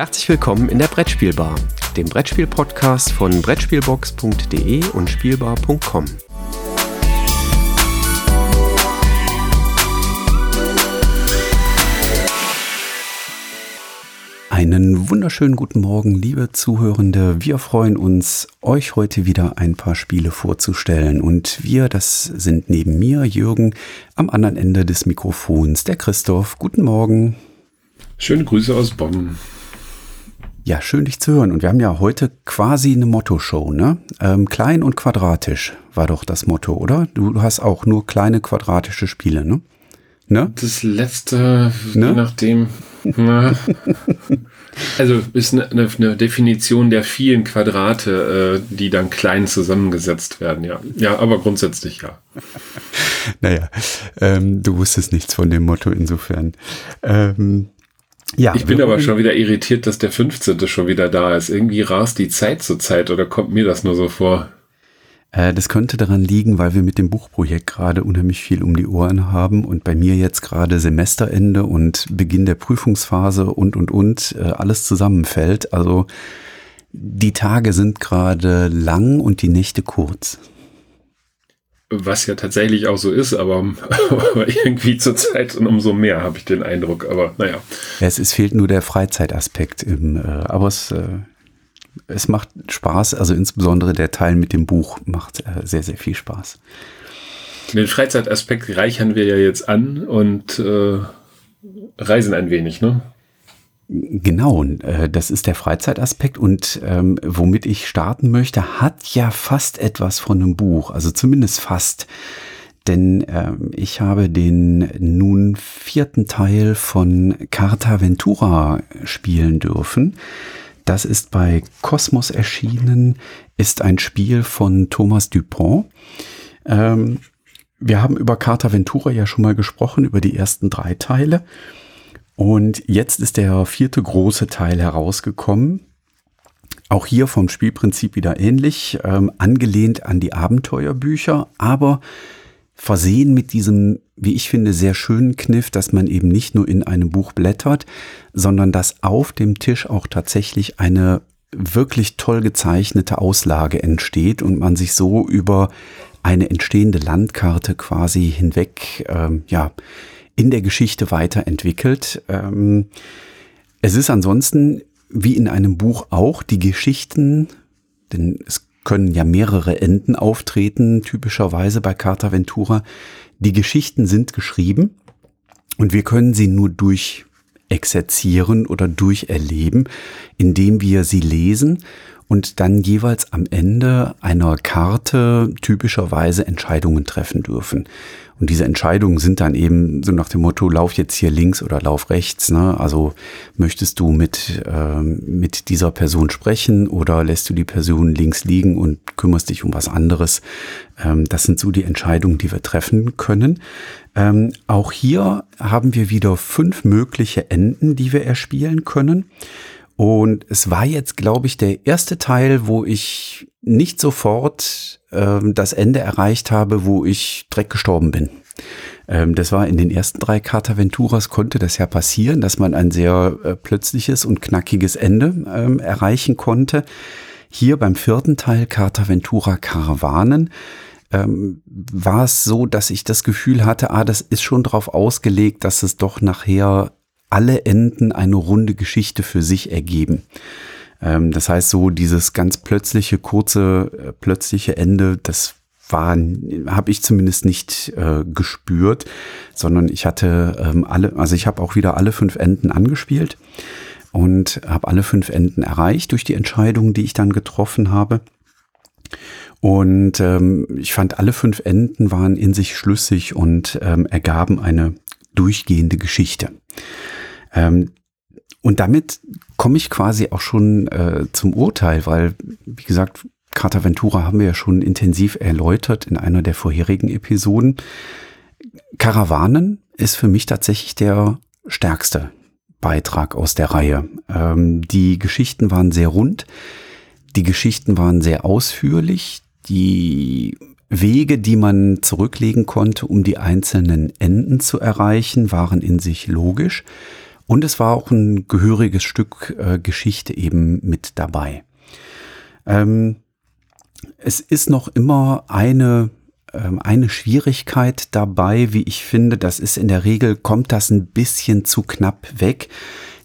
Herzlich willkommen in der Brettspielbar, dem Brettspiel-Podcast von Brettspielbox.de und Spielbar.com. Einen wunderschönen guten Morgen, liebe Zuhörende. Wir freuen uns, euch heute wieder ein paar Spiele vorzustellen. Und wir, das sind neben mir, Jürgen, am anderen Ende des Mikrofons, der Christoph. Guten Morgen. Schöne Grüße aus Bonn. Ja, schön dich zu hören. Und wir haben ja heute quasi eine Motto-Show, ne? Ähm, klein und quadratisch war doch das Motto, oder? Du hast auch nur kleine quadratische Spiele, ne? Ne? Das letzte, ne? je nachdem. also ist eine, eine, eine, Definition der vielen Quadrate, äh, die dann klein zusammengesetzt werden, ja. Ja, aber grundsätzlich ja. naja, ähm, du wusstest nichts von dem Motto insofern. Ähm, ja, ich bin aber schon wieder irritiert, dass der 15. schon wieder da ist. Irgendwie rast die Zeit zur Zeit oder kommt mir das nur so vor? Äh, das könnte daran liegen, weil wir mit dem Buchprojekt gerade unheimlich viel um die Ohren haben und bei mir jetzt gerade Semesterende und Beginn der Prüfungsphase und, und, und, äh, alles zusammenfällt. Also die Tage sind gerade lang und die Nächte kurz. Was ja tatsächlich auch so ist, aber, aber irgendwie zur Zeit und umso mehr habe ich den Eindruck. Aber naja. Ja, es, es fehlt nur der Freizeitaspekt. Im, äh, aber es, äh, es macht Spaß. Also insbesondere der Teil mit dem Buch macht äh, sehr, sehr viel Spaß. Den Freizeitaspekt reichern wir ja jetzt an und äh, reisen ein wenig, ne? Genau, äh, das ist der Freizeitaspekt und ähm, womit ich starten möchte, hat ja fast etwas von einem Buch, also zumindest fast. Denn ähm, ich habe den nun vierten Teil von Carta Ventura spielen dürfen. Das ist bei Cosmos erschienen, ist ein Spiel von Thomas Dupont. Ähm, wir haben über Carta Ventura ja schon mal gesprochen, über die ersten drei Teile. Und jetzt ist der vierte große Teil herausgekommen. Auch hier vom Spielprinzip wieder ähnlich, ähm, angelehnt an die Abenteuerbücher, aber versehen mit diesem, wie ich finde, sehr schönen Kniff, dass man eben nicht nur in einem Buch blättert, sondern dass auf dem Tisch auch tatsächlich eine wirklich toll gezeichnete Auslage entsteht und man sich so über eine entstehende Landkarte quasi hinweg, ähm, ja, in der Geschichte weiterentwickelt. Ähm, es ist ansonsten wie in einem Buch auch die Geschichten, denn es können ja mehrere Enden auftreten, typischerweise bei Carta Ventura. Die Geschichten sind geschrieben und wir können sie nur durch exerzieren oder durcherleben, indem wir sie lesen und dann jeweils am Ende einer Karte typischerweise Entscheidungen treffen dürfen. Und diese Entscheidungen sind dann eben so nach dem Motto, lauf jetzt hier links oder lauf rechts. Ne? Also möchtest du mit, ähm, mit dieser Person sprechen oder lässt du die Person links liegen und kümmerst dich um was anderes? Ähm, das sind so die Entscheidungen, die wir treffen können. Ähm, auch hier haben wir wieder fünf mögliche Enden, die wir erspielen können. Und es war jetzt, glaube ich, der erste Teil, wo ich nicht sofort ähm, das Ende erreicht habe, wo ich direkt gestorben bin. Ähm, das war in den ersten drei Carta Venturas konnte das ja passieren, dass man ein sehr äh, plötzliches und knackiges Ende ähm, erreichen konnte. Hier beim vierten Teil Carta Ventura Karawanen ähm, war es so, dass ich das Gefühl hatte, ah, das ist schon darauf ausgelegt, dass es doch nachher alle Enden eine runde Geschichte für sich ergeben. Ähm, das heißt, so dieses ganz plötzliche, kurze, äh, plötzliche Ende, das war, habe ich zumindest nicht äh, gespürt, sondern ich hatte ähm, alle, also ich habe auch wieder alle fünf Enden angespielt und habe alle fünf Enden erreicht durch die Entscheidungen, die ich dann getroffen habe. Und ähm, ich fand, alle fünf Enden waren in sich schlüssig und ähm, ergaben eine durchgehende Geschichte. Ähm, und damit komme ich quasi auch schon äh, zum Urteil, weil, wie gesagt, Carta Ventura haben wir ja schon intensiv erläutert in einer der vorherigen Episoden. Karawanen ist für mich tatsächlich der stärkste Beitrag aus der Reihe. Ähm, die Geschichten waren sehr rund, die Geschichten waren sehr ausführlich, die Wege, die man zurücklegen konnte, um die einzelnen Enden zu erreichen, waren in sich logisch. Und es war auch ein gehöriges Stück äh, Geschichte eben mit dabei. Ähm, es ist noch immer eine ähm, eine Schwierigkeit dabei, wie ich finde, das ist in der Regel, kommt das ein bisschen zu knapp weg,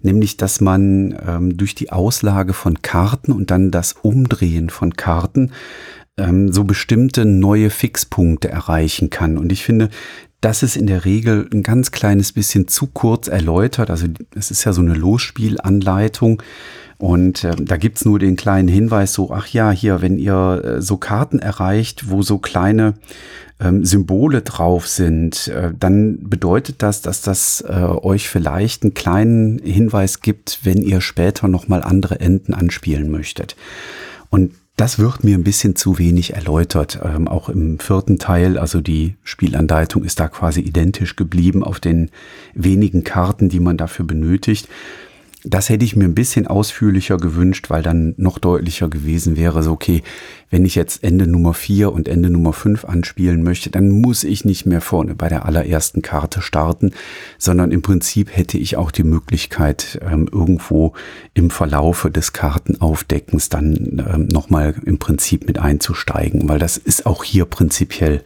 nämlich dass man ähm, durch die Auslage von Karten und dann das Umdrehen von Karten ähm, so bestimmte neue Fixpunkte erreichen kann. Und ich finde, das ist in der Regel ein ganz kleines bisschen zu kurz erläutert. Also es ist ja so eine Losspielanleitung. Und äh, da gibt's nur den kleinen Hinweis, so, ach ja, hier, wenn ihr äh, so Karten erreicht, wo so kleine ähm, Symbole drauf sind, äh, dann bedeutet das, dass das äh, euch vielleicht einen kleinen Hinweis gibt, wenn ihr später nochmal andere Enden anspielen möchtet. Und das wird mir ein bisschen zu wenig erläutert. Ähm, auch im vierten Teil, also die Spielanleitung ist da quasi identisch geblieben auf den wenigen Karten, die man dafür benötigt. Das hätte ich mir ein bisschen ausführlicher gewünscht, weil dann noch deutlicher gewesen wäre, so okay, wenn ich jetzt Ende Nummer 4 und Ende Nummer 5 anspielen möchte, dann muss ich nicht mehr vorne bei der allerersten Karte starten, sondern im Prinzip hätte ich auch die Möglichkeit, ähm, irgendwo im Verlaufe des Kartenaufdeckens dann ähm, nochmal im Prinzip mit einzusteigen, weil das ist auch hier prinzipiell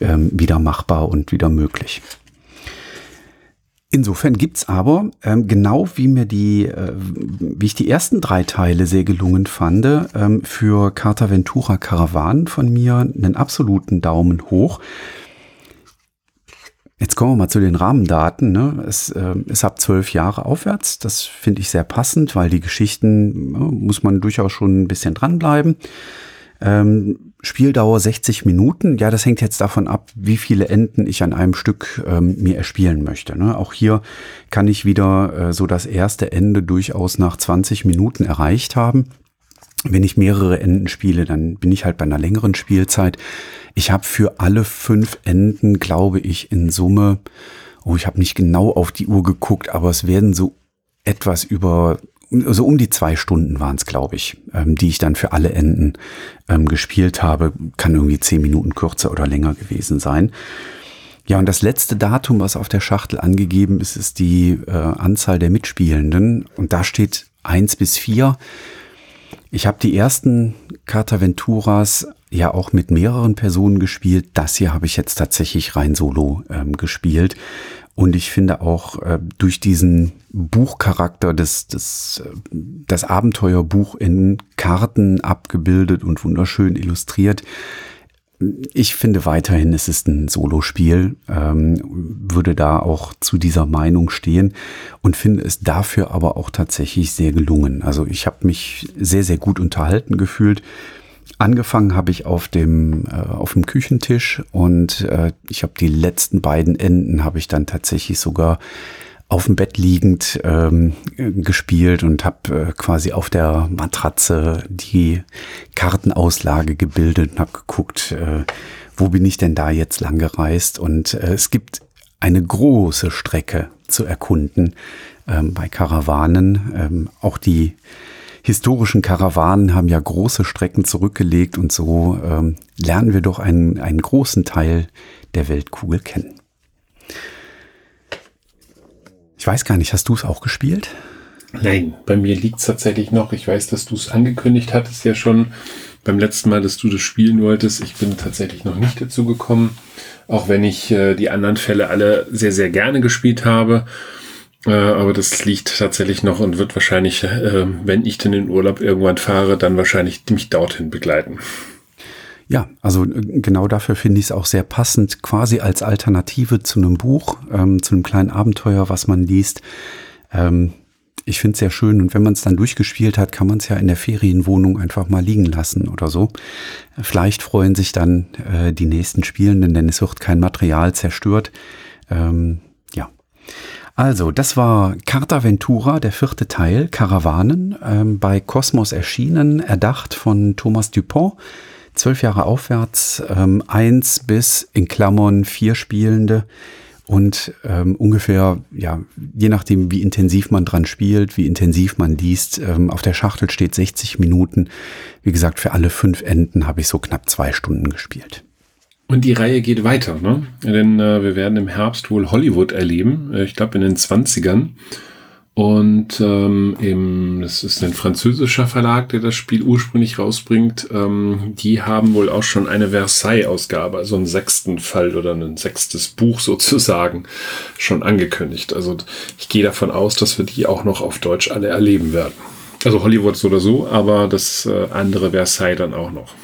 ähm, wieder machbar und wieder möglich. Insofern gibt's aber, ähm, genau wie mir die, äh, wie ich die ersten drei Teile sehr gelungen fand, ähm, für Carta Ventura Caravan von mir einen absoluten Daumen hoch. Jetzt kommen wir mal zu den Rahmendaten. Ne? Es äh, ist ab zwölf Jahre aufwärts. Das finde ich sehr passend, weil die Geschichten äh, muss man durchaus schon ein bisschen dranbleiben. Ähm, Spieldauer 60 Minuten. Ja, das hängt jetzt davon ab, wie viele Enden ich an einem Stück ähm, mir erspielen möchte. Ne? Auch hier kann ich wieder äh, so das erste Ende durchaus nach 20 Minuten erreicht haben. Wenn ich mehrere Enden spiele, dann bin ich halt bei einer längeren Spielzeit. Ich habe für alle fünf Enden, glaube ich, in Summe, oh, ich habe nicht genau auf die Uhr geguckt, aber es werden so etwas über also um die zwei Stunden waren es, glaube ich, ähm, die ich dann für alle Enden ähm, gespielt habe. Kann irgendwie zehn Minuten kürzer oder länger gewesen sein. Ja, und das letzte Datum, was auf der Schachtel angegeben ist, ist die äh, Anzahl der Mitspielenden. Und da steht eins bis vier. Ich habe die ersten Cartaventuras ja auch mit mehreren Personen gespielt. Das hier habe ich jetzt tatsächlich rein solo ähm, gespielt. Und ich finde auch äh, durch diesen Buchcharakter, das, das, das Abenteuerbuch in Karten abgebildet und wunderschön illustriert, ich finde weiterhin, es ist ein Solospiel, ähm, würde da auch zu dieser Meinung stehen und finde es dafür aber auch tatsächlich sehr gelungen. Also ich habe mich sehr, sehr gut unterhalten gefühlt. Angefangen habe ich auf dem, äh, auf dem Küchentisch und äh, ich habe die letzten beiden Enden habe ich dann tatsächlich sogar auf dem Bett liegend ähm, gespielt und habe äh, quasi auf der Matratze die Kartenauslage gebildet und habe geguckt, äh, wo bin ich denn da jetzt lang gereist. Und äh, es gibt eine große Strecke zu erkunden ähm, bei Karawanen. Ähm, auch die historischen Karawanen haben ja große Strecken zurückgelegt und so ähm, lernen wir doch einen, einen großen Teil der Weltkugel kennen. Ich weiß gar nicht, hast du es auch gespielt? Nein, bei mir liegt es tatsächlich noch. Ich weiß, dass du es angekündigt hattest ja schon beim letzten Mal, dass du das spielen wolltest. Ich bin tatsächlich noch nicht dazu gekommen, auch wenn ich äh, die anderen Fälle alle sehr, sehr gerne gespielt habe. Äh, aber das liegt tatsächlich noch und wird wahrscheinlich, äh, wenn ich denn in Urlaub irgendwann fahre, dann wahrscheinlich mich dorthin begleiten. Ja, also äh, genau dafür finde ich es auch sehr passend, quasi als Alternative zu einem Buch, ähm, zu einem kleinen Abenteuer, was man liest. Ähm, ich finde es sehr schön und wenn man es dann durchgespielt hat, kann man es ja in der Ferienwohnung einfach mal liegen lassen oder so. Vielleicht freuen sich dann äh, die nächsten Spielenden, denn es wird kein Material zerstört. Ähm, ja. Also, das war Carta Ventura, der vierte Teil, Karawanen, ähm, bei Cosmos erschienen, erdacht von Thomas Dupont. Zwölf Jahre aufwärts, ähm, eins bis in Klammern vier Spielende und ähm, ungefähr, ja, je nachdem, wie intensiv man dran spielt, wie intensiv man liest, ähm, auf der Schachtel steht 60 Minuten. Wie gesagt, für alle fünf Enden habe ich so knapp zwei Stunden gespielt. Und die Reihe geht weiter, ne? Denn äh, wir werden im Herbst wohl Hollywood erleben, äh, ich glaube in den 20ern. Und ähm, im, das ist ein französischer Verlag, der das Spiel ursprünglich rausbringt. Ähm, die haben wohl auch schon eine Versailles-Ausgabe, also einen sechsten Fall oder ein sechstes Buch sozusagen, schon angekündigt. Also ich gehe davon aus, dass wir die auch noch auf Deutsch alle erleben werden. Also Hollywood so oder so, aber das äh, andere Versailles dann auch noch.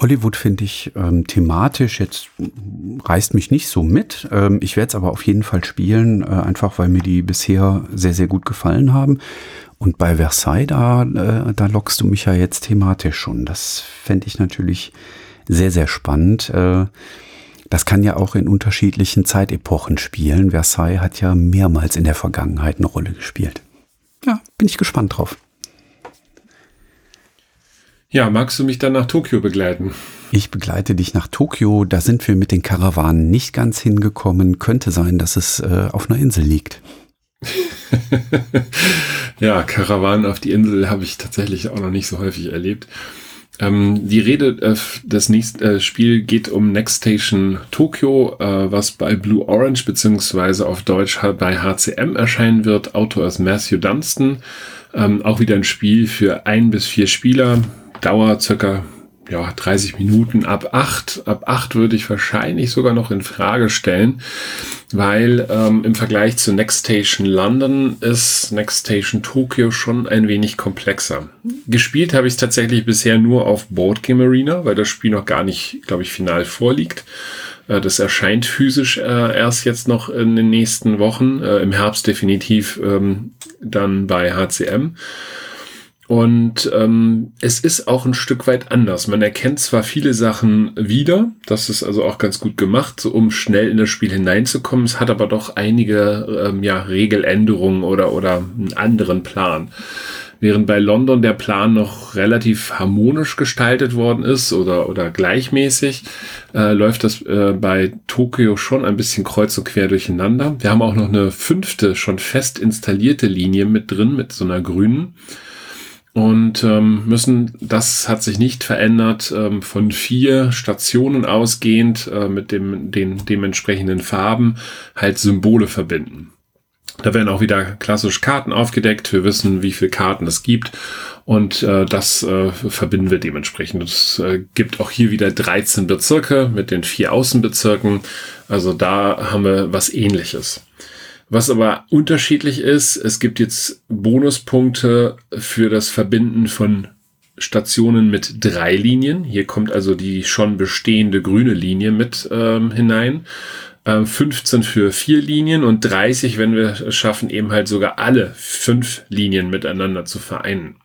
Hollywood finde ich ähm, thematisch jetzt reißt mich nicht so mit. Ähm, ich werde es aber auf jeden Fall spielen, äh, einfach weil mir die bisher sehr, sehr gut gefallen haben. Und bei Versailles, da, äh, da lockst du mich ja jetzt thematisch schon. Das fände ich natürlich sehr, sehr spannend. Äh, das kann ja auch in unterschiedlichen Zeitepochen spielen. Versailles hat ja mehrmals in der Vergangenheit eine Rolle gespielt. Ja, bin ich gespannt drauf. Ja, magst du mich dann nach Tokio begleiten? Ich begleite dich nach Tokio. Da sind wir mit den Karawanen nicht ganz hingekommen. Könnte sein, dass es äh, auf einer Insel liegt. ja, Karawanen auf die Insel habe ich tatsächlich auch noch nicht so häufig erlebt. Ähm, die Rede, äh, das nächste äh, Spiel geht um Next Station Tokyo, äh, was bei Blue Orange beziehungsweise auf Deutsch bei HCM erscheinen wird. Autor ist Matthew Dunstan. Ähm, auch wieder ein Spiel für ein bis vier Spieler. Dauer circa ja, 30 Minuten ab 8. Ab 8 würde ich wahrscheinlich sogar noch in Frage stellen, weil ähm, im Vergleich zu Next Station London ist Next Station Tokyo schon ein wenig komplexer. Gespielt habe ich es tatsächlich bisher nur auf Board Game Arena, weil das Spiel noch gar nicht, glaube ich, final vorliegt. Äh, das erscheint physisch äh, erst jetzt noch in den nächsten Wochen, äh, im Herbst definitiv ähm, dann bei HCM. Und ähm, es ist auch ein Stück weit anders. Man erkennt zwar viele Sachen wieder, das ist also auch ganz gut gemacht, so um schnell in das Spiel hineinzukommen. Es hat aber doch einige ähm, ja, Regeländerungen oder, oder einen anderen Plan. Während bei London der Plan noch relativ harmonisch gestaltet worden ist oder, oder gleichmäßig, äh, läuft das äh, bei Tokio schon ein bisschen kreuz und quer durcheinander. Wir haben auch noch eine fünfte, schon fest installierte Linie mit drin, mit so einer grünen und ähm, müssen, das hat sich nicht verändert, ähm, von vier Stationen ausgehend äh, mit dem, den dementsprechenden Farben halt Symbole verbinden. Da werden auch wieder klassisch Karten aufgedeckt. Wir wissen, wie viele Karten es gibt. Und äh, das äh, verbinden wir dementsprechend. Es äh, gibt auch hier wieder 13 Bezirke mit den vier Außenbezirken. Also da haben wir was ähnliches. Was aber unterschiedlich ist, es gibt jetzt Bonuspunkte für das Verbinden von Stationen mit drei Linien. Hier kommt also die schon bestehende grüne Linie mit ähm, hinein. Ähm, 15 für vier Linien und 30, wenn wir es schaffen, eben halt sogar alle fünf Linien miteinander zu vereinen.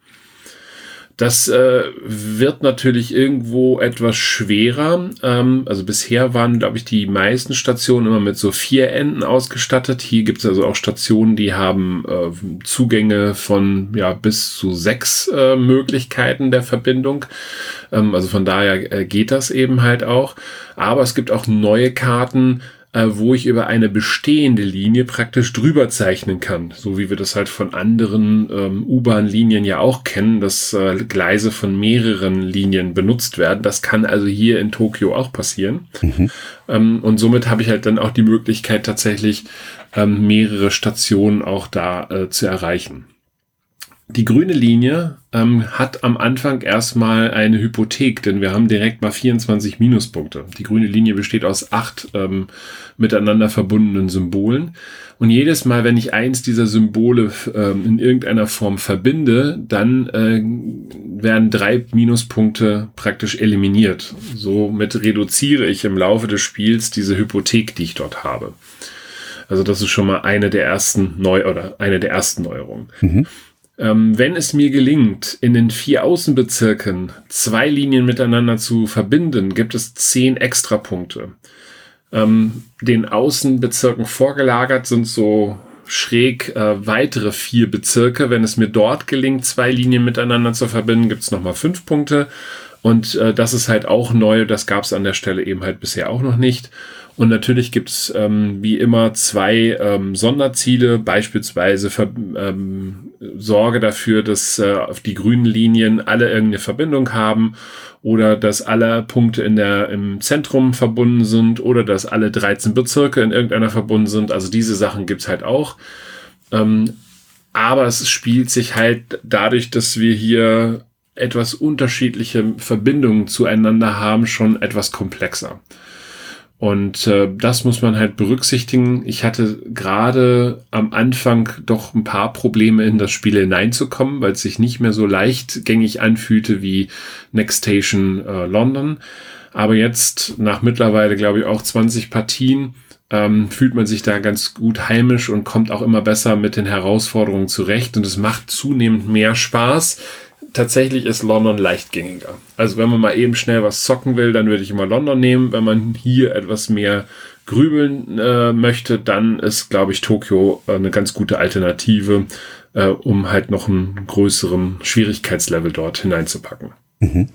Das äh, wird natürlich irgendwo etwas schwerer. Ähm, also bisher waren, glaube ich, die meisten Stationen immer mit so vier Enden ausgestattet. Hier gibt es also auch Stationen, die haben äh, Zugänge von ja bis zu sechs äh, Möglichkeiten der Verbindung. Ähm, also von daher äh, geht das eben halt auch. Aber es gibt auch neue Karten, äh, wo ich über eine bestehende Linie praktisch drüber zeichnen kann. So wie wir das halt von anderen ähm, U-Bahn-Linien ja auch kennen, dass äh, Gleise von mehreren Linien benutzt werden. Das kann also hier in Tokio auch passieren. Mhm. Ähm, und somit habe ich halt dann auch die Möglichkeit tatsächlich ähm, mehrere Stationen auch da äh, zu erreichen. Die grüne Linie ähm, hat am Anfang erstmal eine Hypothek, denn wir haben direkt mal 24 Minuspunkte. Die grüne Linie besteht aus acht ähm, miteinander verbundenen Symbolen. Und jedes Mal, wenn ich eins dieser Symbole ähm, in irgendeiner Form verbinde, dann äh, werden drei Minuspunkte praktisch eliminiert. Somit reduziere ich im Laufe des Spiels diese Hypothek, die ich dort habe. Also das ist schon mal eine der ersten Neu oder eine der ersten Neuerungen. Mhm. Ähm, wenn es mir gelingt, in den vier Außenbezirken zwei Linien miteinander zu verbinden, gibt es zehn Extrapunkte. Ähm, den Außenbezirken vorgelagert sind so schräg äh, weitere vier Bezirke. Wenn es mir dort gelingt, zwei Linien miteinander zu verbinden, gibt es nochmal fünf Punkte. Und äh, das ist halt auch neu. Das gab es an der Stelle eben halt bisher auch noch nicht. Und natürlich gibt es ähm, wie immer zwei ähm, Sonderziele, beispielsweise für, ähm, Sorge dafür, dass äh, auf die grünen Linien alle irgendeine Verbindung haben oder dass alle Punkte in der, im Zentrum verbunden sind oder dass alle 13 Bezirke in irgendeiner verbunden sind. Also diese Sachen gibt's halt auch. Ähm, aber es spielt sich halt dadurch, dass wir hier etwas unterschiedliche Verbindungen zueinander haben, schon etwas komplexer. Und äh, das muss man halt berücksichtigen. Ich hatte gerade am Anfang doch ein paar Probleme in das Spiel hineinzukommen, weil es sich nicht mehr so leichtgängig anfühlte wie Next Station äh, London. Aber jetzt nach mittlerweile, glaube ich, auch 20 Partien ähm, fühlt man sich da ganz gut heimisch und kommt auch immer besser mit den Herausforderungen zurecht. Und es macht zunehmend mehr Spaß, tatsächlich ist London leichtgängiger. Also wenn man mal eben schnell was zocken will, dann würde ich immer London nehmen. Wenn man hier etwas mehr grübeln äh, möchte, dann ist, glaube ich, Tokio äh, eine ganz gute Alternative, äh, um halt noch einen größeren Schwierigkeitslevel dort hineinzupacken. Mhm.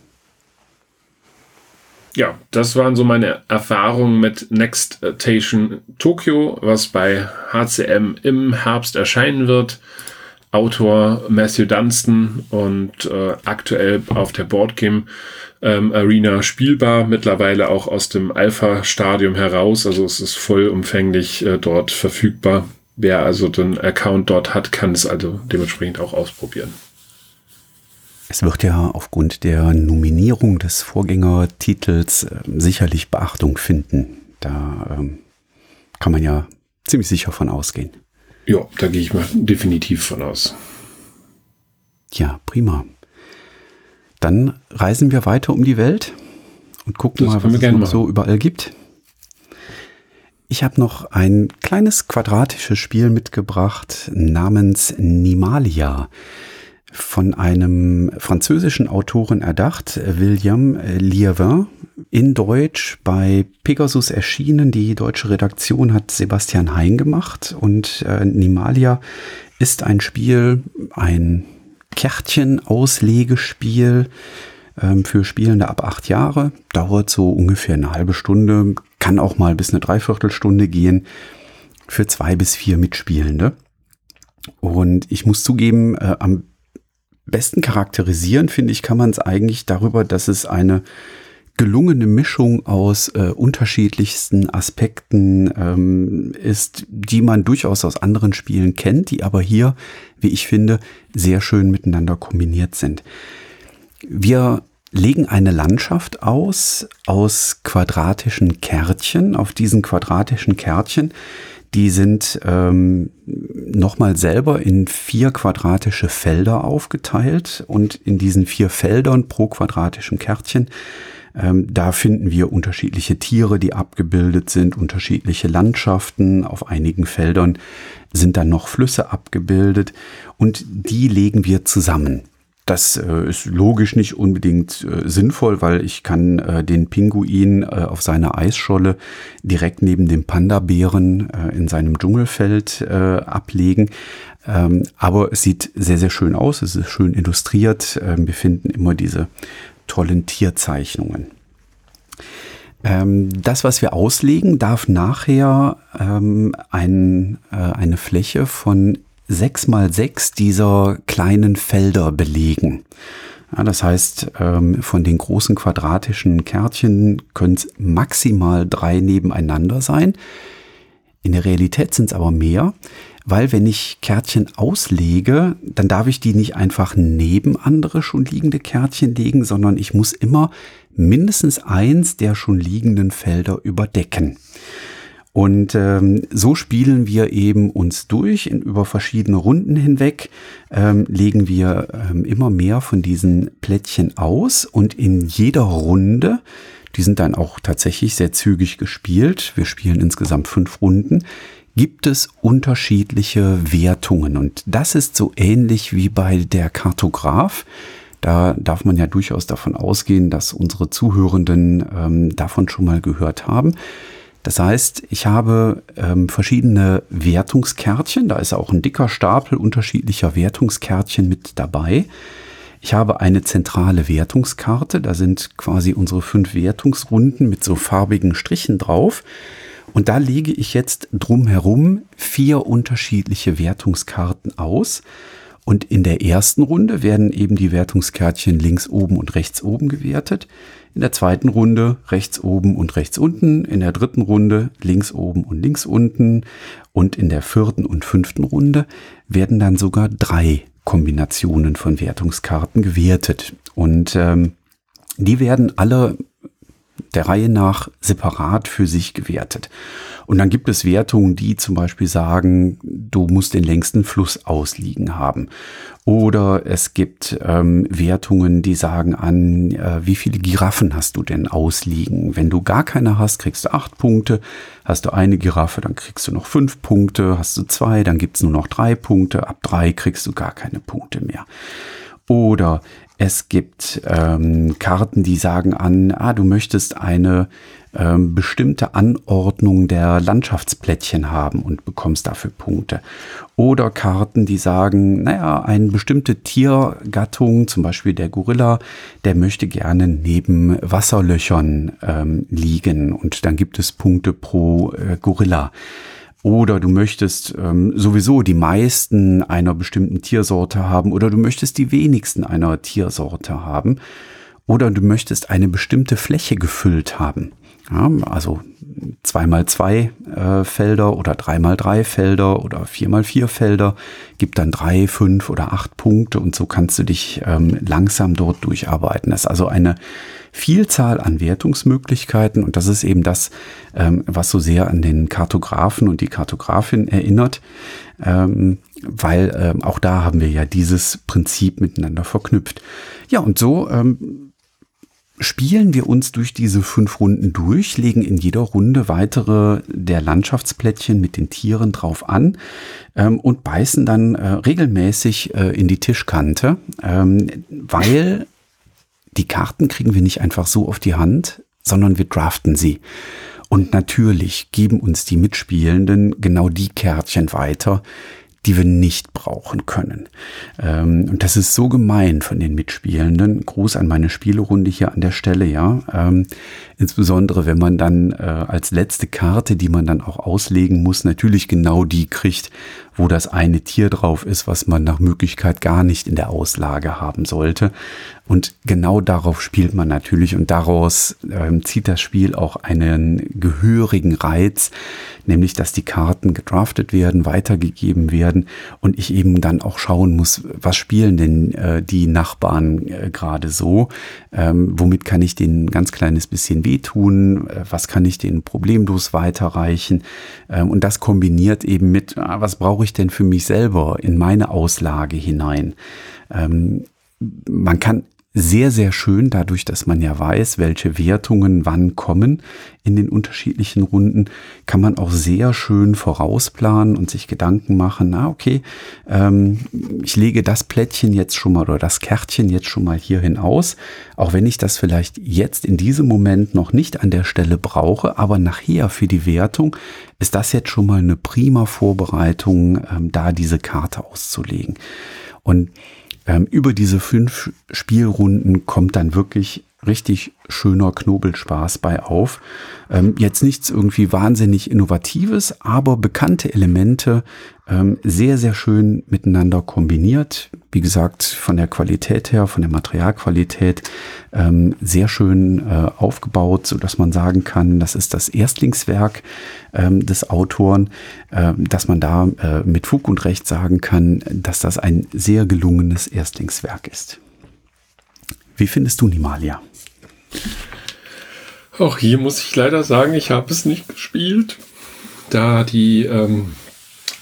Ja, das waren so meine Erfahrungen mit Next Station Tokyo, was bei HCM im Herbst erscheinen wird. Autor Matthew Dunstan und äh, aktuell auf der Boardgame ähm, Arena spielbar, mittlerweile auch aus dem Alpha-Stadium heraus, also es ist vollumfänglich äh, dort verfügbar. Wer also den Account dort hat, kann es also dementsprechend auch ausprobieren. Es wird ja aufgrund der Nominierung des Vorgängertitels äh, sicherlich Beachtung finden. Da ähm, kann man ja ziemlich sicher von ausgehen. Ja, da gehe ich mal definitiv von aus. Ja, prima. Dann reisen wir weiter um die Welt und gucken das mal, was es noch so überall gibt. Ich habe noch ein kleines quadratisches Spiel mitgebracht namens Nimalia von einem französischen Autoren erdacht, William Lievin, in Deutsch bei Pegasus erschienen. Die deutsche Redaktion hat Sebastian Hein gemacht und äh, Nimalia ist ein Spiel, ein Kärtchen-Auslegespiel ähm, für Spielende ab acht Jahre. Dauert so ungefähr eine halbe Stunde, kann auch mal bis eine Dreiviertelstunde gehen für zwei bis vier Mitspielende. Und ich muss zugeben, äh, am besten charakterisieren, finde ich, kann man es eigentlich darüber, dass es eine gelungene Mischung aus äh, unterschiedlichsten Aspekten ähm, ist, die man durchaus aus anderen Spielen kennt, die aber hier, wie ich finde, sehr schön miteinander kombiniert sind. Wir legen eine Landschaft aus aus quadratischen Kärtchen. Auf diesen quadratischen Kärtchen die sind ähm, nochmal selber in vier quadratische Felder aufgeteilt und in diesen vier Feldern pro quadratischen Kärtchen ähm, da finden wir unterschiedliche Tiere, die abgebildet sind, unterschiedliche Landschaften. Auf einigen Feldern sind dann noch Flüsse abgebildet und die legen wir zusammen. Das äh, ist logisch nicht unbedingt äh, sinnvoll, weil ich kann äh, den Pinguin auf seiner Eisscholle direkt neben dem Panda-Bären in seinem Dschungelfeld ablegen. Ähm, aber es sieht sehr, sehr schön aus. Es ist schön illustriert. Ähm, wir finden immer diese tollen Tierzeichnungen. Ähm, das, was wir auslegen, darf nachher ähm, ein, äh, eine Fläche von sechs mal sechs dieser kleinen Felder belegen. Ja, das heißt, ähm, von den großen quadratischen Kärtchen können es maximal drei nebeneinander sein. In der Realität sind es aber mehr, weil wenn ich Kärtchen auslege, dann darf ich die nicht einfach neben andere schon liegende Kärtchen legen, sondern ich muss immer mindestens eins der schon liegenden Felder überdecken. Und ähm, so spielen wir eben uns durch in, über verschiedene Runden hinweg, ähm, legen wir ähm, immer mehr von diesen Plättchen aus und in jeder Runde, die sind dann auch tatsächlich sehr zügig gespielt, wir spielen insgesamt fünf Runden, gibt es unterschiedliche Wertungen. Und das ist so ähnlich wie bei der Kartograf. Da darf man ja durchaus davon ausgehen, dass unsere Zuhörenden ähm, davon schon mal gehört haben. Das heißt, ich habe ähm, verschiedene Wertungskärtchen. Da ist auch ein dicker Stapel unterschiedlicher Wertungskärtchen mit dabei. Ich habe eine zentrale Wertungskarte. Da sind quasi unsere fünf Wertungsrunden mit so farbigen Strichen drauf. Und da lege ich jetzt drumherum vier unterschiedliche Wertungskarten aus. Und in der ersten Runde werden eben die Wertungskärtchen links oben und rechts oben gewertet. In der zweiten Runde rechts oben und rechts unten. In der dritten Runde links oben und links unten. Und in der vierten und fünften Runde werden dann sogar drei Kombinationen von Wertungskarten gewertet. Und ähm, die werden alle der Reihe nach separat für sich gewertet. Und dann gibt es Wertungen, die zum Beispiel sagen, du musst den längsten Fluss ausliegen haben. Oder es gibt ähm, Wertungen, die sagen an, äh, wie viele Giraffen hast du denn ausliegen? Wenn du gar keine hast, kriegst du acht Punkte. Hast du eine Giraffe, dann kriegst du noch fünf Punkte. Hast du zwei, dann gibt's nur noch drei Punkte. Ab drei kriegst du gar keine Punkte mehr. Oder es gibt ähm, Karten, die sagen an, ah, du möchtest eine ähm, bestimmte Anordnung der Landschaftsplättchen haben und bekommst dafür Punkte. Oder Karten, die sagen, naja, eine bestimmte Tiergattung, zum Beispiel der Gorilla, der möchte gerne neben Wasserlöchern ähm, liegen und dann gibt es Punkte pro äh, Gorilla. Oder du möchtest ähm, sowieso die meisten einer bestimmten Tiersorte haben oder du möchtest die wenigsten einer Tiersorte haben oder du möchtest eine bestimmte Fläche gefüllt haben. Ja, also zweimal zwei äh, Felder oder dreimal drei Felder oder viermal vier Felder gibt dann drei, fünf oder acht Punkte und so kannst du dich ähm, langsam dort durcharbeiten. Das ist also eine Vielzahl an Wertungsmöglichkeiten und das ist eben das, ähm, was so sehr an den Kartografen und die Kartografin erinnert, ähm, weil ähm, auch da haben wir ja dieses Prinzip miteinander verknüpft. Ja, und so ähm, spielen wir uns durch diese fünf Runden durch, legen in jeder Runde weitere der Landschaftsplättchen mit den Tieren drauf an ähm, und beißen dann äh, regelmäßig äh, in die Tischkante, ähm, weil die Karten kriegen wir nicht einfach so auf die Hand, sondern wir draften sie. Und natürlich geben uns die Mitspielenden genau die Kärtchen weiter, die wir nicht brauchen können. Ähm, und das ist so gemein von den Mitspielenden. Gruß an meine Spielerunde hier an der Stelle, ja. Insbesondere wenn man dann äh, als letzte Karte, die man dann auch auslegen muss, natürlich genau die kriegt, wo das eine Tier drauf ist, was man nach Möglichkeit gar nicht in der Auslage haben sollte. Und genau darauf spielt man natürlich und daraus ähm, zieht das Spiel auch einen gehörigen Reiz, nämlich dass die Karten gedraftet werden, weitergegeben werden und ich eben dann auch schauen muss, was spielen denn äh, die Nachbarn äh, gerade so, ähm, womit kann ich denen ein ganz kleines bisschen wehtun, äh, was kann ich denen problemlos weiterreichen ähm, und das kombiniert eben mit, ah, was brauche ich denn für mich selber in meine Auslage hinein. Ähm, man kann sehr, sehr schön, dadurch, dass man ja weiß, welche Wertungen wann kommen in den unterschiedlichen Runden, kann man auch sehr schön vorausplanen und sich Gedanken machen, na okay, ähm, ich lege das Plättchen jetzt schon mal oder das Kärtchen jetzt schon mal hierhin aus, auch wenn ich das vielleicht jetzt in diesem Moment noch nicht an der Stelle brauche, aber nachher für die Wertung ist das jetzt schon mal eine prima Vorbereitung, ähm, da diese Karte auszulegen. Und ähm, über diese fünf Spielrunden kommt dann wirklich richtig schöner Knobelspaß bei auf. Ähm, jetzt nichts irgendwie wahnsinnig Innovatives, aber bekannte Elemente ähm, sehr, sehr schön miteinander kombiniert. Wie gesagt, von der Qualität her, von der Materialqualität ähm, sehr schön äh, aufgebaut, so dass man sagen kann, das ist das Erstlingswerk ähm, des Autoren, äh, dass man da äh, mit Fug und Recht sagen kann, dass das ein sehr gelungenes Erstlingswerk ist. Wie findest du Nimalia? Auch hier muss ich leider sagen, ich habe es nicht gespielt, da die ähm,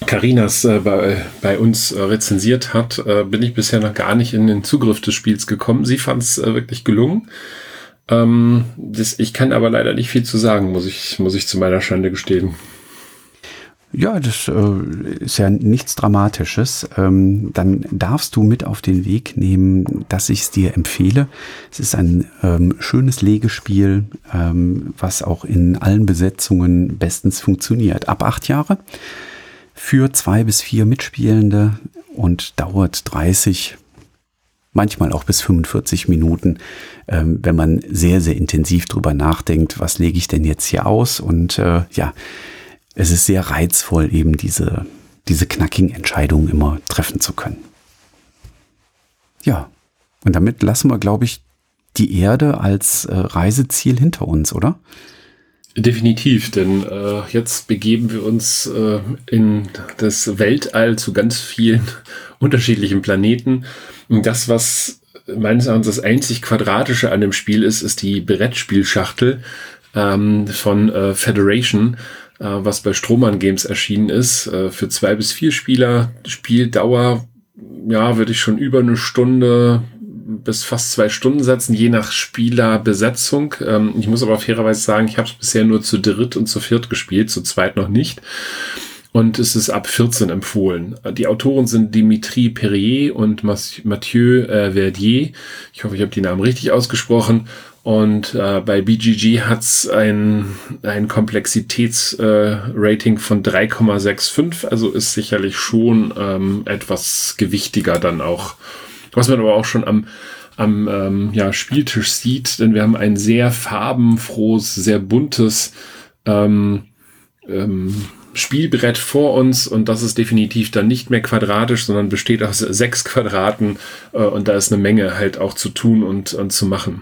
Carinas äh, bei, bei, uns äh, rezensiert hat, äh, bin ich bisher noch gar nicht in den Zugriff des Spiels gekommen. Sie fand es äh, wirklich gelungen. Ähm, das, ich kann aber leider nicht viel zu sagen, muss ich, muss ich zu meiner Schande gestehen. Ja, das äh, ist ja nichts Dramatisches. Ähm, dann darfst du mit auf den Weg nehmen, dass ich es dir empfehle. Es ist ein ähm, schönes Legespiel, ähm, was auch in allen Besetzungen bestens funktioniert. Ab acht Jahre für zwei bis vier Mitspielende und dauert 30, manchmal auch bis 45 Minuten, ähm, wenn man sehr, sehr intensiv drüber nachdenkt, was lege ich denn jetzt hier aus und äh, ja, es ist sehr reizvoll, eben diese, diese knackigen Entscheidungen immer treffen zu können. Ja, und damit lassen wir, glaube ich, die Erde als äh, Reiseziel hinter uns, oder? Definitiv, denn äh, jetzt begeben wir uns äh, in das Weltall zu ganz vielen unterschiedlichen Planeten. Und das, was meines Erachtens das einzig Quadratische an dem Spiel ist, ist die Brettspielschachtel ähm, von äh, Federation, äh, was bei Strohmann Games erschienen ist. Äh, für zwei bis vier Spieler, Spieldauer, ja, würde ich schon über eine Stunde bis fast zwei Stunden setzen, je nach Spielerbesetzung. Ähm, ich muss aber fairerweise sagen, ich habe es bisher nur zu dritt und zu viert gespielt, zu zweit noch nicht. Und es ist ab 14 empfohlen. Die Autoren sind Dimitri Perrier und Mathieu äh, Verdier. Ich hoffe, ich habe die Namen richtig ausgesprochen. Und äh, bei BGG hat's ein, ein Komplexitätsrating äh, von 3,65, also ist sicherlich schon ähm, etwas gewichtiger dann auch. Was man aber auch schon am, am ähm, ja, Spieltisch sieht, denn wir haben ein sehr farbenfrohes, sehr buntes ähm, ähm, Spielbrett vor uns und das ist definitiv dann nicht mehr quadratisch, sondern besteht aus sechs Quadraten äh, und da ist eine Menge halt auch zu tun und, und zu machen.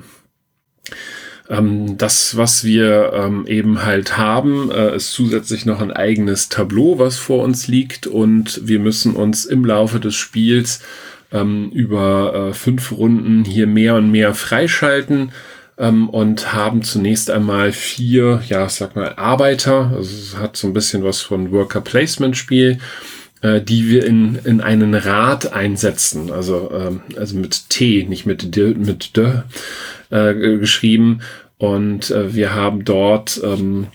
Ähm, das, was wir ähm, eben halt haben, äh, ist zusätzlich noch ein eigenes Tableau, was vor uns liegt und wir müssen uns im Laufe des Spiels ähm, über äh, fünf Runden hier mehr und mehr freischalten ähm, und haben zunächst einmal vier, ja, sag mal, Arbeiter. Also es hat so ein bisschen was von Worker Placement Spiel äh, die wir in, in einen Rad einsetzen, also, ähm, also mit T, nicht mit D, mit D äh, geschrieben. Und äh, wir haben dort ähm,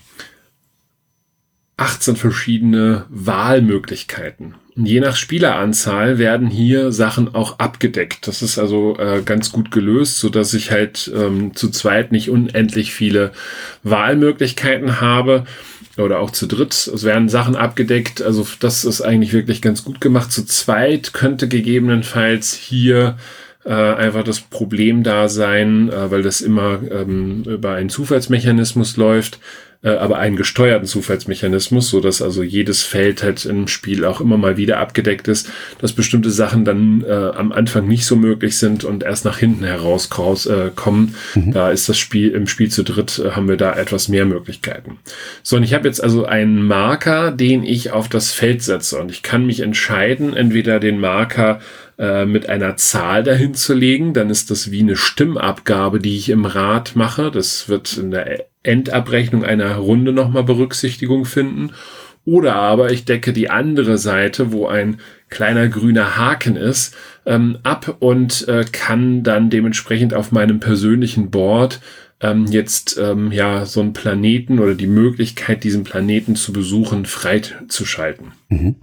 18 verschiedene Wahlmöglichkeiten. Und je nach Spieleranzahl werden hier Sachen auch abgedeckt. Das ist also äh, ganz gut gelöst, so dass ich halt ähm, zu zweit nicht unendlich viele Wahlmöglichkeiten habe oder auch zu dritt. Es werden Sachen abgedeckt. Also das ist eigentlich wirklich ganz gut gemacht. Zu zweit könnte gegebenenfalls hier äh, einfach das Problem da sein, äh, weil das immer ähm, über einen Zufallsmechanismus läuft, äh, aber einen gesteuerten Zufallsmechanismus, so dass also jedes Feld halt im Spiel auch immer mal wieder abgedeckt ist, dass bestimmte Sachen dann äh, am Anfang nicht so möglich sind und erst nach hinten heraus äh, kommen. Mhm. Da ist das Spiel im Spiel zu dritt äh, haben wir da etwas mehr Möglichkeiten. So, und ich habe jetzt also einen Marker, den ich auf das Feld setze und ich kann mich entscheiden, entweder den Marker äh, mit einer Zahl dahin zu legen. Dann ist das wie eine Stimmabgabe, die ich im Rad mache. Das wird in der Endabrechnung einer Runde nochmal Berücksichtigung finden. Oder aber ich decke die andere Seite, wo ein kleiner grüner Haken ist, ähm, ab und äh, kann dann dementsprechend auf meinem persönlichen Board ähm, jetzt ähm, ja so einen Planeten oder die Möglichkeit, diesen Planeten zu besuchen, freizuschalten. Mhm.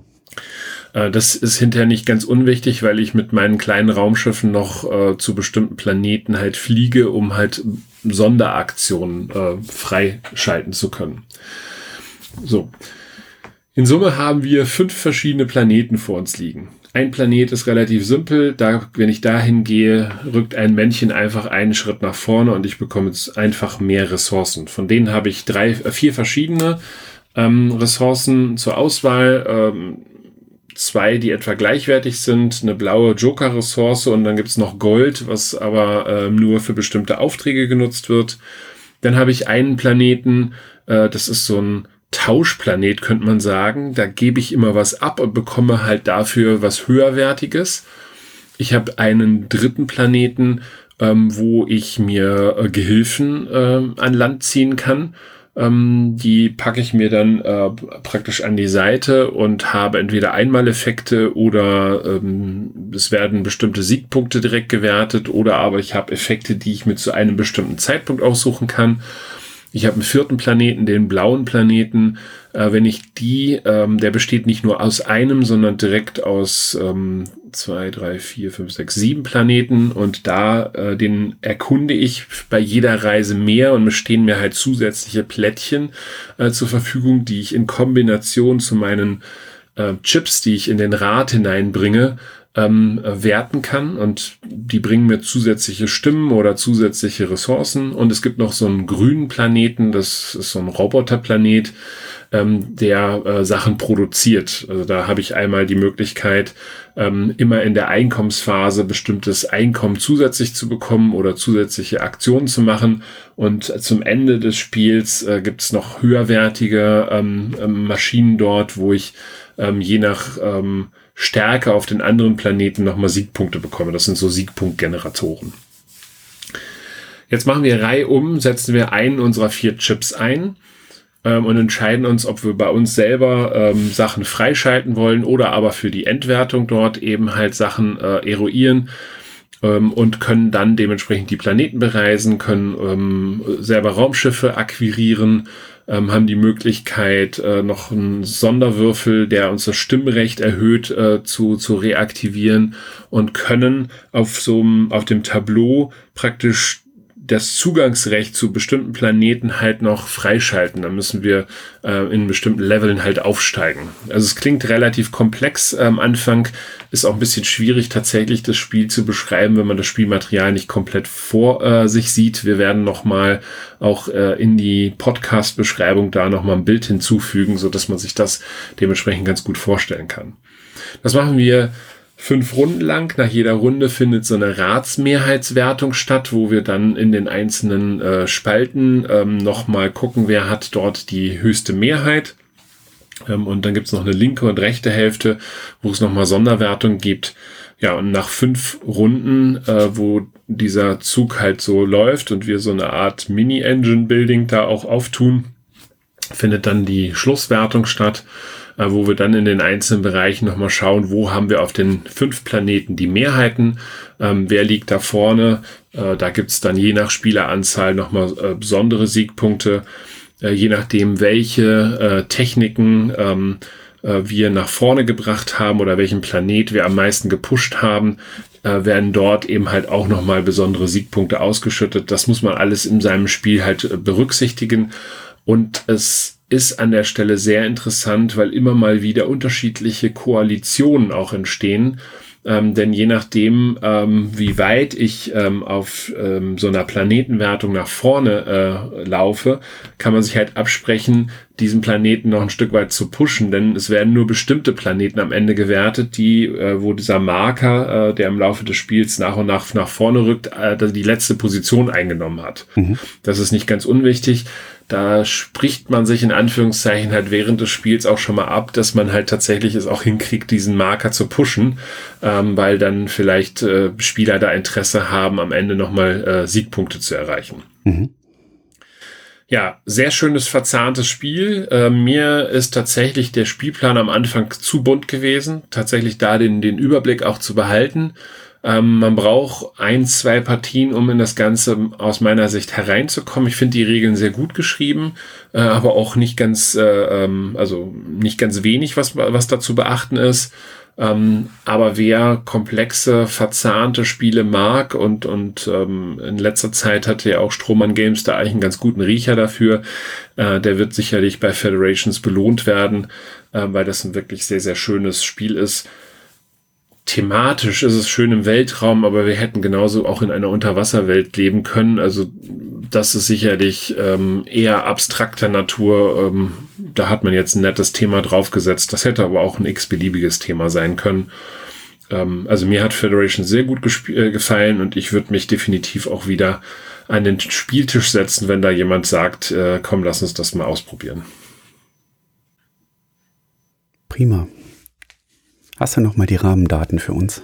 Äh, das ist hinterher nicht ganz unwichtig, weil ich mit meinen kleinen Raumschiffen noch äh, zu bestimmten Planeten halt fliege, um halt Sonderaktionen äh, freischalten zu können. So. In Summe haben wir fünf verschiedene Planeten vor uns liegen. Ein Planet ist relativ simpel. Da, wenn ich dahin gehe, rückt ein Männchen einfach einen Schritt nach vorne und ich bekomme jetzt einfach mehr Ressourcen. Von denen habe ich drei, äh, vier verschiedene ähm, Ressourcen zur Auswahl. Ähm, zwei, die etwa gleichwertig sind, eine blaue Joker-Ressource und dann gibt's noch Gold, was aber äh, nur für bestimmte Aufträge genutzt wird. Dann habe ich einen Planeten, äh, das ist so ein Tauschplanet, könnte man sagen. Da gebe ich immer was ab und bekomme halt dafür was höherwertiges. Ich habe einen dritten Planeten, ähm, wo ich mir äh, Gehilfen äh, an Land ziehen kann ähm, die packe ich mir dann äh, praktisch an die Seite und habe entweder Einmaleffekte oder ähm, es werden bestimmte Siegpunkte direkt gewertet oder aber ich habe Effekte, die ich mir zu einem bestimmten Zeitpunkt aussuchen kann. Ich habe einen vierten Planeten, den blauen Planeten. Äh, wenn ich die, ähm, der besteht nicht nur aus einem, sondern direkt aus ähm, zwei, drei, vier, fünf, sechs, sieben Planeten. Und da, äh, den erkunde ich bei jeder Reise mehr und stehen mir halt zusätzliche Plättchen äh, zur Verfügung, die ich in Kombination zu meinen äh, Chips, die ich in den Rad hineinbringe, ähm, werten kann und die bringen mir zusätzliche Stimmen oder zusätzliche Ressourcen und es gibt noch so einen grünen Planeten, das ist so ein Roboterplanet, ähm, der äh, Sachen produziert. Also da habe ich einmal die Möglichkeit, ähm, immer in der Einkommensphase bestimmtes Einkommen zusätzlich zu bekommen oder zusätzliche Aktionen zu machen. Und zum Ende des Spiels äh, gibt es noch höherwertige ähm, Maschinen dort, wo ich ähm, je nach ähm, Stärke auf den anderen Planeten nochmal Siegpunkte bekomme. Das sind so Siegpunktgeneratoren. Jetzt machen wir Reihe um, setzen wir einen unserer vier Chips ein ähm, und entscheiden uns, ob wir bei uns selber ähm, Sachen freischalten wollen oder aber für die Endwertung dort eben halt Sachen äh, eruieren ähm, und können dann dementsprechend die Planeten bereisen, können ähm, selber Raumschiffe akquirieren, ähm, haben die Möglichkeit, äh, noch einen Sonderwürfel, der uns Stimmrecht erhöht, äh, zu, zu reaktivieren und können auf so auf dem Tableau praktisch das Zugangsrecht zu bestimmten Planeten halt noch freischalten. Da müssen wir äh, in bestimmten Leveln halt aufsteigen. Also es klingt relativ komplex am Anfang, ist auch ein bisschen schwierig tatsächlich das Spiel zu beschreiben, wenn man das Spielmaterial nicht komplett vor äh, sich sieht. Wir werden nochmal auch äh, in die Podcast-Beschreibung da nochmal ein Bild hinzufügen, so dass man sich das dementsprechend ganz gut vorstellen kann. Das machen wir fünf Runden lang. Nach jeder Runde findet so eine Ratsmehrheitswertung statt, wo wir dann in den einzelnen äh, Spalten ähm, nochmal gucken, wer hat dort die höchste Mehrheit. Ähm, und dann gibt's noch eine linke und rechte Hälfte, wo es nochmal Sonderwertung gibt. Ja, und nach fünf Runden, äh, wo dieser Zug halt so läuft und wir so eine Art Mini-Engine-Building da auch auftun, findet dann die Schlusswertung statt wo wir dann in den einzelnen Bereichen nochmal schauen, wo haben wir auf den fünf Planeten die Mehrheiten, ähm, wer liegt da vorne. Äh, da gibt's dann je nach Spieleranzahl nochmal äh, besondere Siegpunkte, äh, je nachdem, welche äh, Techniken ähm, äh, wir nach vorne gebracht haben oder welchen Planet wir am meisten gepusht haben, äh, werden dort eben halt auch nochmal besondere Siegpunkte ausgeschüttet. Das muss man alles in seinem Spiel halt äh, berücksichtigen. Und es ist an der Stelle sehr interessant, weil immer mal wieder unterschiedliche Koalitionen auch entstehen. Ähm, denn je nachdem, ähm, wie weit ich ähm, auf ähm, so einer Planetenwertung nach vorne äh, laufe, kann man sich halt absprechen, diesen Planeten noch ein Stück weit zu pushen, denn es werden nur bestimmte Planeten am Ende gewertet, die, äh, wo dieser Marker, äh, der im Laufe des Spiels nach und nach nach vorne rückt, äh, die letzte Position eingenommen hat. Mhm. Das ist nicht ganz unwichtig da spricht man sich in Anführungszeichen halt während des Spiels auch schon mal ab, dass man halt tatsächlich es auch hinkriegt, diesen Marker zu pushen, ähm, weil dann vielleicht äh, Spieler da Interesse haben, am Ende nochmal äh, Siegpunkte zu erreichen. Mhm. Ja, sehr schönes verzahntes Spiel. Äh, mir ist tatsächlich der Spielplan am Anfang zu bunt gewesen, tatsächlich da den, den Überblick auch zu behalten. Ähm, man braucht ein, zwei Partien, um in das Ganze aus meiner Sicht hereinzukommen. Ich finde die Regeln sehr gut geschrieben, äh, aber auch nicht ganz, äh, ähm, also nicht ganz wenig, was, was da zu beachten ist. Ähm, aber wer komplexe, verzahnte Spiele mag und, und ähm, in letzter Zeit hatte ja auch Strohmann Games da eigentlich einen ganz guten Riecher dafür, äh, der wird sicherlich bei Federations belohnt werden, äh, weil das ein wirklich sehr, sehr schönes Spiel ist thematisch ist es schön im Weltraum, aber wir hätten genauso auch in einer Unterwasserwelt leben können. Also das ist sicherlich ähm, eher abstrakter Natur. Ähm, da hat man jetzt ein nettes Thema draufgesetzt. Das hätte aber auch ein x-beliebiges Thema sein können. Ähm, also mir hat Federation sehr gut äh, gefallen und ich würde mich definitiv auch wieder an den Spieltisch setzen, wenn da jemand sagt, äh, komm, lass uns das mal ausprobieren. Prima. Hast du noch mal die Rahmendaten für uns?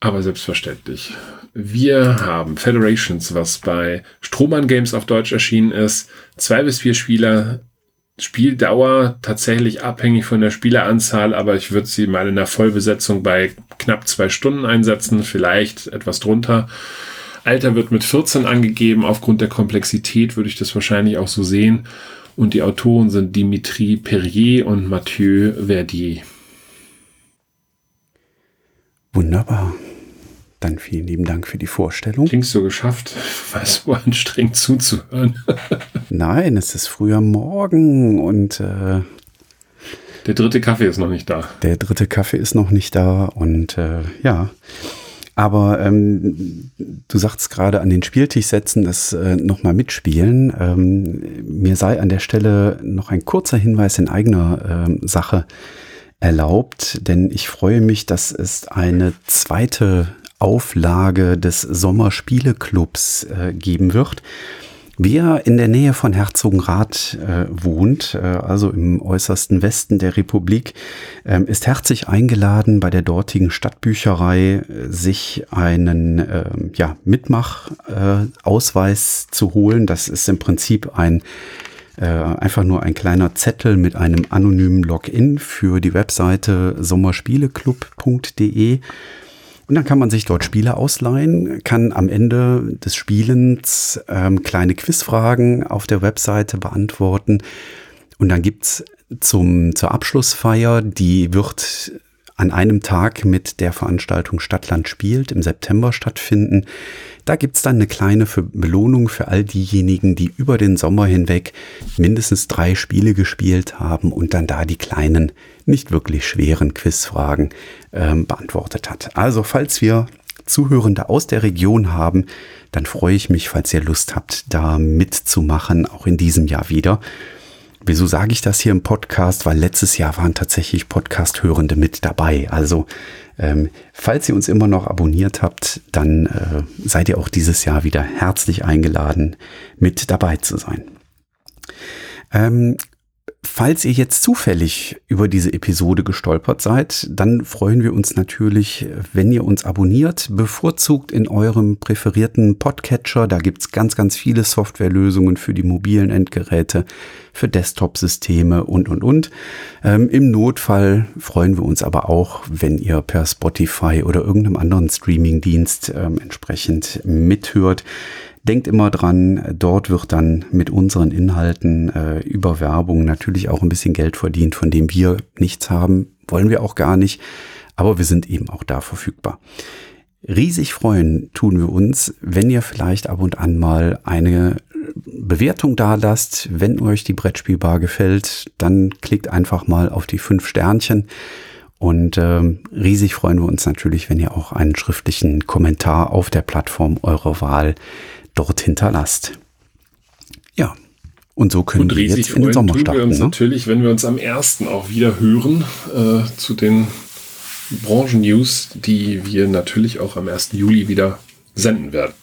Aber selbstverständlich. Wir haben Federations, was bei Strohmann Games auf Deutsch erschienen ist. Zwei bis vier Spieler. Spieldauer tatsächlich abhängig von der Spieleranzahl, aber ich würde sie mal in der Vollbesetzung bei knapp zwei Stunden einsetzen, vielleicht etwas drunter. Alter wird mit 14 angegeben. Aufgrund der Komplexität würde ich das wahrscheinlich auch so sehen. Und die Autoren sind Dimitri Perrier und Mathieu Verdier. Wunderbar. Dann vielen lieben Dank für die Vorstellung. Klingst du geschafft? War so anstrengend zuzuhören. Nein, es ist früher Morgen und äh, Der dritte Kaffee ist noch nicht da. Der dritte Kaffee ist noch nicht da und äh, ja. Aber ähm, du sagst gerade an den Spieltisch setzen, das äh, nochmal mitspielen. Ähm, mir sei an der Stelle noch ein kurzer Hinweis in eigener ähm, Sache erlaubt, denn ich freue mich, dass es eine zweite Auflage des Sommerspieleclubs äh, geben wird. Wer in der Nähe von Herzogenrath äh, wohnt, äh, also im äußersten Westen der Republik, äh, ist herzlich eingeladen, bei der dortigen Stadtbücherei äh, sich einen ähm, ja, Mitmachausweis zu holen. Das ist im Prinzip ein äh, einfach nur ein kleiner Zettel mit einem anonymen Login für die Webseite sommerspieleclub.de. Und dann kann man sich dort Spiele ausleihen, kann am Ende des Spielens ähm, kleine Quizfragen auf der Webseite beantworten. Und dann gibt's zum, zur Abschlussfeier, die wird an einem Tag mit der Veranstaltung Stadtland spielt im September stattfinden. Da gibt's dann eine kleine Belohnung für all diejenigen, die über den Sommer hinweg mindestens drei Spiele gespielt haben und dann da die kleinen, nicht wirklich schweren Quizfragen ähm, beantwortet hat. Also falls wir Zuhörende aus der Region haben, dann freue ich mich, falls ihr Lust habt, da mitzumachen, auch in diesem Jahr wieder. Wieso sage ich das hier im Podcast? Weil letztes Jahr waren tatsächlich Podcast-Hörende mit dabei. Also ähm, falls ihr uns immer noch abonniert habt, dann äh, seid ihr auch dieses Jahr wieder herzlich eingeladen, mit dabei zu sein. Ähm, Falls ihr jetzt zufällig über diese Episode gestolpert seid, dann freuen wir uns natürlich, wenn ihr uns abonniert, bevorzugt in eurem präferierten Podcatcher. Da gibt's ganz, ganz viele Softwarelösungen für die mobilen Endgeräte, für Desktop-Systeme und, und, und. Ähm, Im Notfall freuen wir uns aber auch, wenn ihr per Spotify oder irgendeinem anderen Streaming-Dienst ähm, entsprechend mithört. Denkt immer dran, dort wird dann mit unseren Inhalten äh, über Werbung natürlich auch ein bisschen Geld verdient, von dem wir nichts haben. Wollen wir auch gar nicht. Aber wir sind eben auch da verfügbar. Riesig freuen tun wir uns, wenn ihr vielleicht ab und an mal eine Bewertung da lasst. Wenn euch die Brettspielbar gefällt, dann klickt einfach mal auf die fünf Sternchen. Und ähm, riesig freuen wir uns natürlich, wenn ihr auch einen schriftlichen Kommentar auf der Plattform eurer Wahl dort hinterlasst. Ja, und so können und wir jetzt in den Sommer starten. wir uns ne? natürlich, wenn wir uns am 1. auch wieder hören, äh, zu den Branchen-News, die wir natürlich auch am 1. Juli wieder senden werden.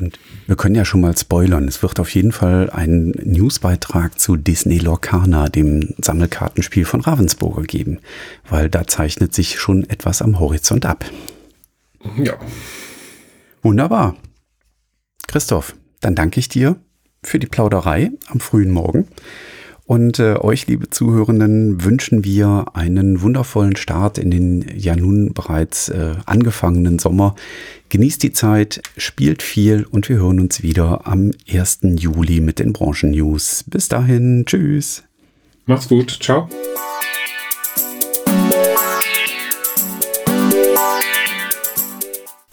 Und wir können ja schon mal spoilern. Es wird auf jeden Fall einen Newsbeitrag zu Disney Lorcana, dem Sammelkartenspiel von Ravensburger geben, weil da zeichnet sich schon etwas am Horizont ab. Ja. Wunderbar. Christoph, dann danke ich dir für die Plauderei am frühen Morgen. Und äh, euch, liebe Zuhörenden, wünschen wir einen wundervollen Start in den ja nun bereits äh, angefangenen Sommer. Genießt die Zeit, spielt viel und wir hören uns wieder am 1. Juli mit den Branchen-News. Bis dahin, tschüss. Macht's gut, ciao.